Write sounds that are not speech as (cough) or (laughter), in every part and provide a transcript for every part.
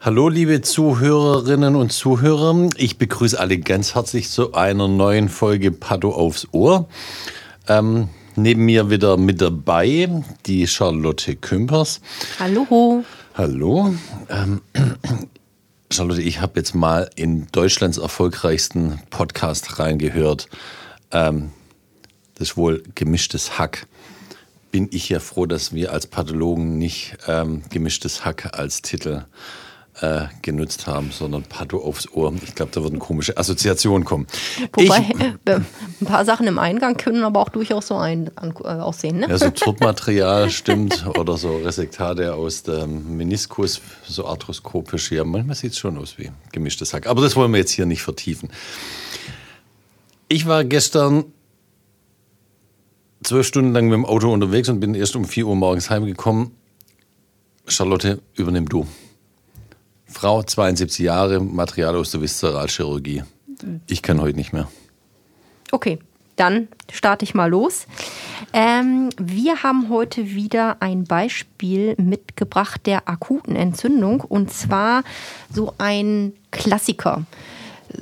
Hallo liebe Zuhörerinnen und Zuhörer, ich begrüße alle ganz herzlich zu einer neuen Folge Pato aufs Ohr. Ähm, neben mir wieder mit dabei die Charlotte Kümpers. Hallo. Hallo. Ähm, (clears throat) Charlotte, ich habe jetzt mal in Deutschlands erfolgreichsten Podcast reingehört. Ähm, das ist wohl gemischtes Hack. Bin ich ja froh, dass wir als Pathologen nicht ähm, gemischtes Hack als Titel äh, genutzt haben, sondern Patho aufs Ohr. Ich glaube, da würden komische Assoziationen kommen. Wobei, ich, (laughs) äh, ein paar Sachen im Eingang können aber auch durchaus so ein, an, äh, aussehen. Ne? Ja, so (laughs) Turtmaterial stimmt oder so Resektate aus dem Meniskus, so arthroskopisch. Ja, manchmal sieht es schon aus wie gemischtes Hack. Aber das wollen wir jetzt hier nicht vertiefen. Ich war gestern zwölf Stunden lang mit dem Auto unterwegs und bin erst um 4 Uhr morgens heimgekommen. Charlotte, übernimm du. Frau, 72 Jahre, Material aus der Viszeralchirurgie. Ich kann heute nicht mehr. Okay, dann starte ich mal los. Ähm, wir haben heute wieder ein Beispiel mitgebracht der akuten Entzündung und zwar so ein Klassiker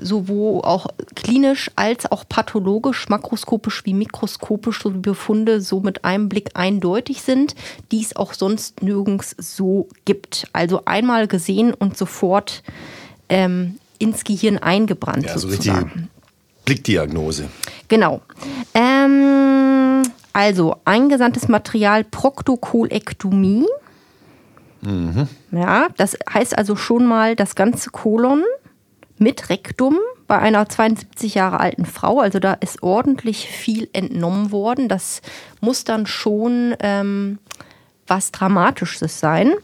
sowohl auch klinisch als auch pathologisch, makroskopisch wie mikroskopisch so Befunde so mit einem Blick eindeutig sind, die es auch sonst nirgends so gibt. Also einmal gesehen und sofort ähm, ins Gehirn eingebrannt. Ja, so sozusagen. richtig Blickdiagnose. Genau. Ähm, also eingesandtes Material Proktokolektomie. Mhm. Ja, das heißt also schon mal das ganze Kolon mit Rektum bei einer 72 Jahre alten Frau. Also da ist ordentlich viel entnommen worden. Das muss dann schon ähm, was Dramatisches sein.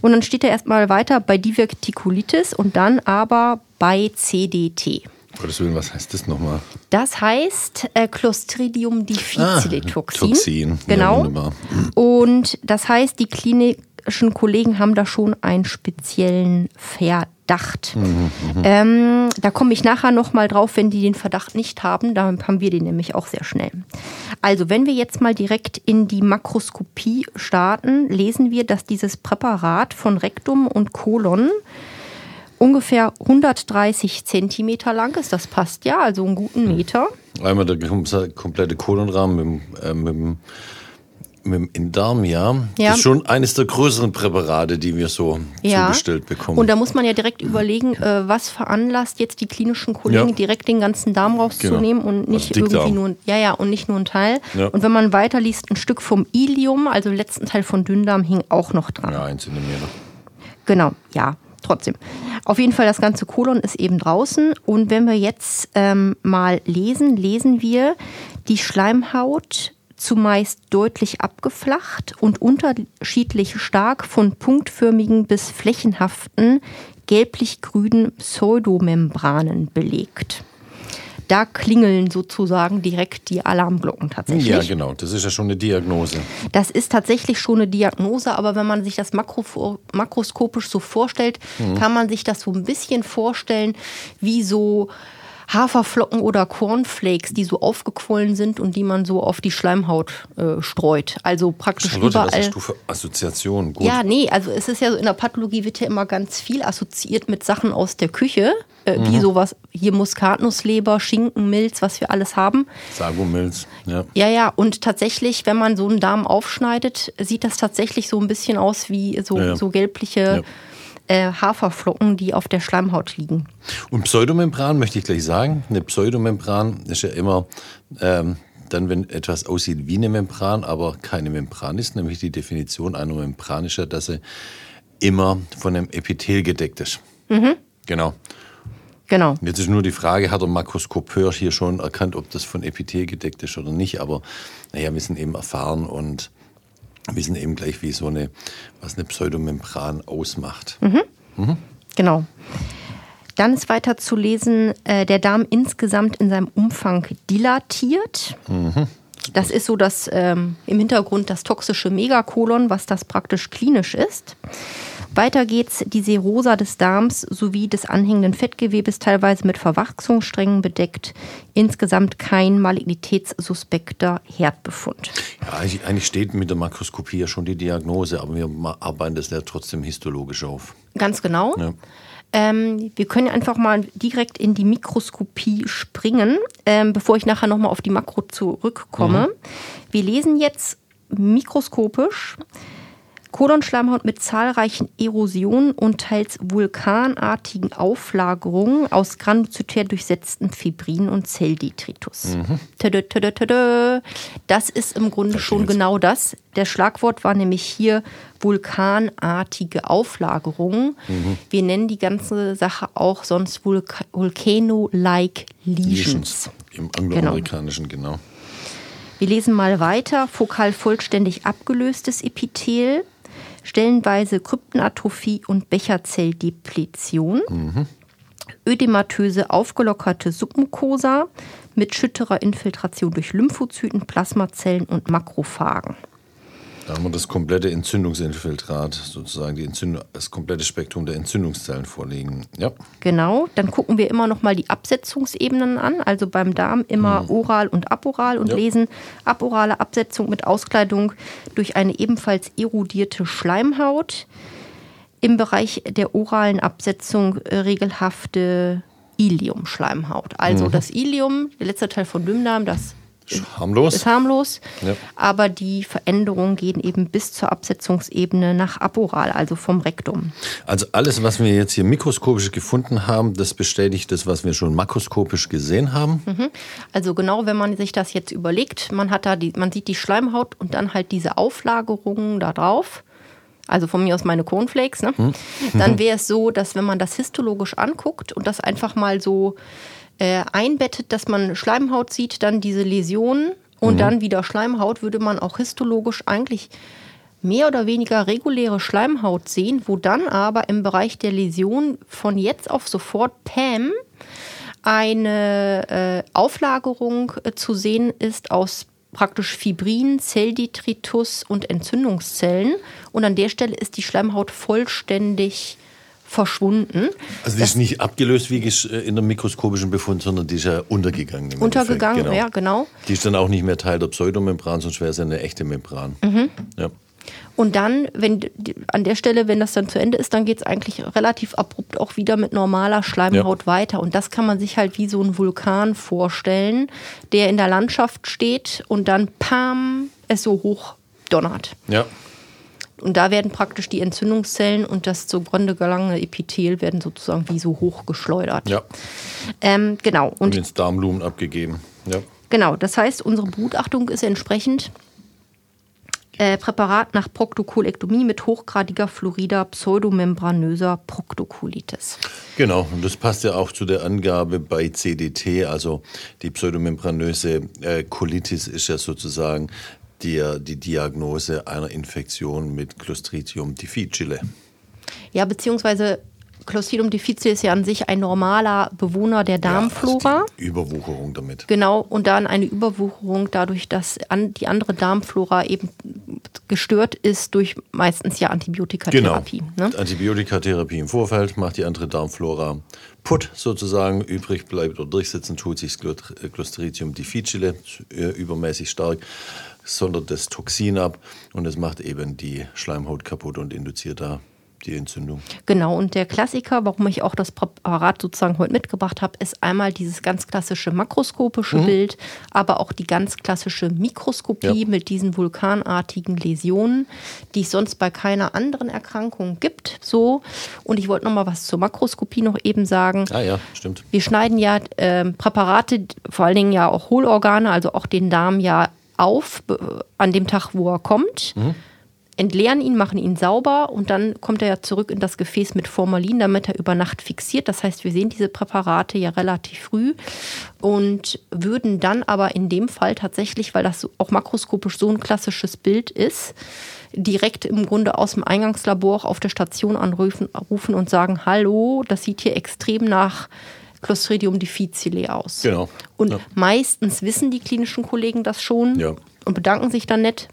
Und dann steht er erstmal weiter bei Divertikulitis und dann aber bei CDT. Gottes Willen, was heißt das nochmal? Das heißt äh, Clostridium difficile ah, Toxin. Genau. Ja, und das heißt, die klinischen Kollegen haben da schon einen speziellen Verdacht Verdacht. Mhm, mhm, ähm, da komme ich nachher nochmal drauf, wenn die den Verdacht nicht haben. Da haben wir den nämlich auch sehr schnell. Also, wenn wir jetzt mal direkt in die Makroskopie starten, lesen wir, dass dieses Präparat von Rektum und Kolon ungefähr 130 Zentimeter lang ist. Das passt ja, also einen guten Meter. Einmal der komplette Kolonrahmen mit, äh, mit dem mit dem Darm, ja. Das ist schon eines der größeren Präparate, die wir so ja. zugestellt bekommen. Und da muss man ja direkt überlegen, äh, was veranlasst jetzt die klinischen Kollegen, ja. direkt den ganzen Darm rauszunehmen genau. und nicht also irgendwie nur, ja, ja, und nicht nur ein Teil. Und wenn man weiterliest, ein Stück vom Ilium, also den letzten Teil von Dünndarm, hing auch noch dran. Ja, ein Zentimeter. Genau, ja trotzdem. Auf jeden Fall, das ganze Kolon ist eben draußen. Und wenn wir jetzt ähm, mal lesen, lesen wir, die Schleimhaut zumeist deutlich abgeflacht und unterschiedlich stark von punktförmigen bis flächenhaften gelblich-grünen Pseudomembranen belegt. Da klingeln sozusagen direkt die Alarmglocken tatsächlich. Ja, genau. Das ist ja schon eine Diagnose. Das ist tatsächlich schon eine Diagnose, aber wenn man sich das makro, makroskopisch so vorstellt, mhm. kann man sich das so ein bisschen vorstellen, wie so Haferflocken oder Cornflakes, die so aufgequollen sind und die man so auf die Schleimhaut äh, streut. Also praktisch Charlotte, überall. Was hast du für Assoziationen? Gut. Ja, nee, also es ist ja so, in der Pathologie wird ja immer ganz viel assoziiert mit Sachen aus der Küche, äh, mhm. wie sowas, hier Muskatnussleber, Schinken, Milz, was wir alles haben. Sagomilz, ja. Ja, ja, und tatsächlich, wenn man so einen Darm aufschneidet, sieht das tatsächlich so ein bisschen aus wie so, ja, ja. so gelbliche. Ja äh, Haferflocken, die auf der Schleimhaut liegen. Und Pseudomembran möchte ich gleich sagen. Eine Pseudomembran ist ja immer ähm, dann, wenn etwas aussieht wie eine Membran, aber keine Membran ist, nämlich die Definition einer Membran ist ja, dass sie immer von einem Epithel gedeckt ist. Mhm. Genau. Genau. Jetzt ist nur die Frage, hat der Makroskopeur hier schon erkannt, ob das von Epithel gedeckt ist oder nicht? Aber naja, wir sind eben erfahren und wissen eben gleich, wie so eine, was eine Pseudomembran ausmacht. Genau. Dann ist weiter zu lesen, äh, der Darm insgesamt in seinem Umfang dilatiert. Das ist so das ähm, im Hintergrund das toxische Megakolon, was das praktisch klinisch ist. Weiter geht's die Serosa des Darms sowie des anhängenden Fettgewebes teilweise mit Verwachsungssträngen bedeckt. Insgesamt kein malignitätssuspekter Herdbefund. Ja, eigentlich, eigentlich steht mit der Makroskopie ja schon die Diagnose, aber wir arbeiten das ja trotzdem histologisch auf. Ganz genau. Ja. Ähm, wir können einfach mal direkt in die Mikroskopie springen, ähm, bevor ich nachher nochmal auf die Makro zurückkomme. Wir lesen jetzt mikroskopisch Kolonschleimhaut mit zahlreichen Erosionen und teils vulkanartigen Auflagerungen aus granulozytär durchsetzten Fibrinen und Zelldetritus. Tada. Das ist im Grunde schon genau das. Der Schlagwort war nämlich hier vulkanartige Auflagerungen. Wir nennen die ganze Sache auch sonst Vulka Volcano-like Lesions. Im angloamerikanischen, genau. Wir lesen mal weiter. Fokal vollständig abgelöstes Epithel, stellenweise Kryptenatrophie und Becherzelldepletion, ödematöse aufgelockerte Submucosa mit schütterer Infiltration durch Lymphozyten, Plasmazellen und Makrophagen. Da haben wir das komplette Entzündungsinfiltrat, sozusagen die Entzündung, das komplette Spektrum der Entzündungszellen vorliegen. Ja, Genau, dann gucken wir immer noch mal die Absetzungsebenen an, also beim Darm immer oral und aporal und Ja. lesen aporale Absetzung mit Auskleidung durch eine ebenfalls erodierte Schleimhaut. Im Bereich der oralen Absetzung äh, regelhafte Iliumschleimhaut. Also das Ilium, der letzte Teil von Dünndarm, das harmlos. ist harmlos, Ja. aber die Veränderungen gehen eben bis zur Absetzungsebene nach aporal, also vom Rektum. Also alles, was wir jetzt hier mikroskopisch gefunden haben, das bestätigt das, was wir schon makroskopisch gesehen haben. Also genau, wenn man sich das jetzt überlegt, man hat da die, man sieht die Schleimhaut und dann halt diese Auflagerungen da drauf. Also von mir aus meine Cornflakes, ne? Dann wäre es so, dass wenn man das histologisch anguckt und das einfach mal so äh, einbettet, dass man Schleimhaut sieht, dann diese Läsionen und dann wieder Schleimhaut, würde man auch histologisch eigentlich mehr oder weniger reguläre Schleimhaut sehen, wo dann aber im Bereich der Läsion von jetzt auf sofort PAM eine äh, Auflagerung äh, zu sehen ist aus praktisch Fibrin, Zelldetritus und Entzündungszellen. Und an der Stelle ist die Schleimhaut vollständig verschwunden. Also die ist nicht abgelöst wie gesch- in der mikroskopischen Befund, sondern die ist ja untergegangen. Untergegangen, Endeffekt, ja, genau. Die ist dann auch nicht mehr Teil der Pseudomembran, sonst wäre es ja eine echte Membran. Mhm. Ja. Und dann, wenn an der Stelle, wenn das dann zu Ende ist, dann geht es eigentlich relativ abrupt auch wieder mit normaler Schleimhaut weiter. Und das kann man sich halt wie so ein Vulkan vorstellen, der in der Landschaft steht und dann pam, es so hoch donnert. ja. Und da werden praktisch die Entzündungszellen und das zugrunde gelangene Epithel werden sozusagen wie so hoch geschleudert. Ja. Ähm, genau. Und Und ins Darmlumen abgegeben. Ja. Genau, das heißt, unsere Blutachtung ist entsprechend äh, Präparat nach Proktokolektomie mit hochgradiger fluorider pseudomembranöser Proktokolitis. Genau, und das passt ja auch zu der Angabe bei CDT, also die pseudomembranöse äh, Colitis ist ja sozusagen die, die Diagnose einer Infektion mit Clostridium difficile. Ja, beziehungsweise Clostridium difficile ist ja an sich ein normaler Bewohner der Darmflora. Ja, also Überwucherung damit. Genau, und dann eine Überwucherung dadurch, dass die andere Darmflora eben gestört ist durch meistens ja Genau. Antibiotikatherapie. Ne? Antibiotikatherapie im Vorfeld macht die andere Darmflora putt sozusagen. Übrig bleibt oder durchsetzen tut sich Clostridium difficile äh, übermäßig stark, sondert das Toxin ab und es macht eben die Schleimhaut kaputt und induziert da die Entzündung. Genau, und der Klassiker, warum ich auch das Präparat sozusagen heute mitgebracht habe, ist einmal dieses ganz klassische makroskopische Bild, aber auch die ganz klassische Mikroskopie Ja. mit diesen vulkanartigen Läsionen, die es sonst bei keiner anderen Erkrankung gibt. So, und ich wollte noch mal was zur Makroskopie noch eben sagen. Ah ja, stimmt. Wir schneiden ja ähm, Präparate, vor allen Dingen ja auch Hohlorgane, also auch den Darm ja auf an dem Tag, wo er kommt. Entleeren ihn, machen ihn sauber und dann kommt er ja zurück in das Gefäß mit Formalin, damit er über Nacht fixiert. Das heißt, wir sehen diese Präparate ja relativ früh und würden dann aber in dem Fall tatsächlich, weil das auch makroskopisch so ein klassisches Bild ist, direkt im Grunde aus dem Eingangslabor auf der Station anrufen rufen und sagen, hallo, das sieht hier extrem nach Clostridium difficile aus. Genau. Und Ja. meistens wissen die klinischen Kollegen das schon Ja. und bedanken sich dann nett.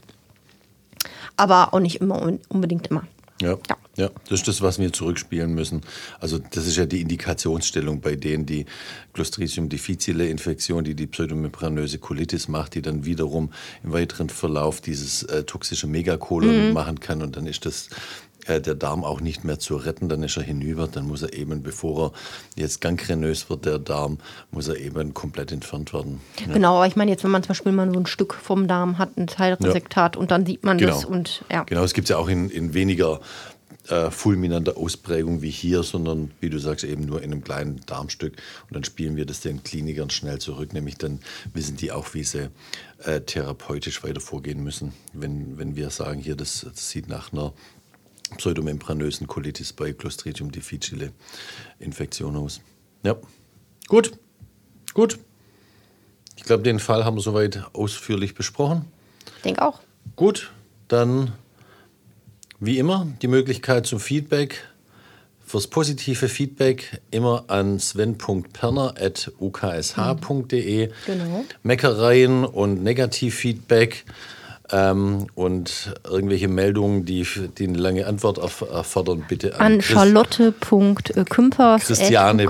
Aber auch nicht immer un- unbedingt immer. Ja. Ja. ja, das ist das, was wir zurückspielen müssen. Also das ist ja die Indikationsstellung bei denen, die Clostridium difficile Infektion, die die pseudomembranöse Colitis macht, die dann wiederum im weiteren Verlauf dieses äh, toxische Megakolon machen kann und dann ist das äh, der Darm auch nicht mehr zu retten, dann ist er hinüber, dann muss er eben, bevor er jetzt gangrenös wird, der Darm, muss er eben komplett entfernt werden. Ja. Genau, aber ich meine jetzt, wenn man zum Beispiel mal so ein Stück vom Darm hat, ein Teilresektat und dann sieht man Genau. das und ja. Genau, es gibt ja auch in, in weniger äh, fulminanter Ausprägung wie hier, sondern wie du sagst, eben nur in einem kleinen Darmstück. Und dann spielen wir das den Klinikern schnell zurück, nämlich dann wissen die auch, wie sie äh, therapeutisch weiter vorgehen müssen. Wenn, wenn wir sagen, hier, das, das sieht nach einer pseudomembranösen Colitis bei Clostridium difficile Infektion aus. Ja, gut, gut. Ich glaube, den Fall haben wir soweit ausführlich besprochen. Ich denke auch. Gut, dann wie immer die Möglichkeit zum Feedback. Fürs positive Feedback immer an sven.perner.uksh.de. Genau. Meckereien und Negativfeedback ähm, und irgendwelche Meldungen, die, die eine lange Antwort erf erfordern, bitte An Chris- charlotte.kümpers.uksh.de. Christiane.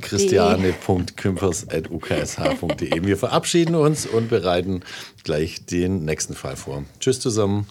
Christiane.kümpers.uksh.de. Wir verabschieden uns und bereiten gleich den nächsten Fall vor. Tschüss zusammen.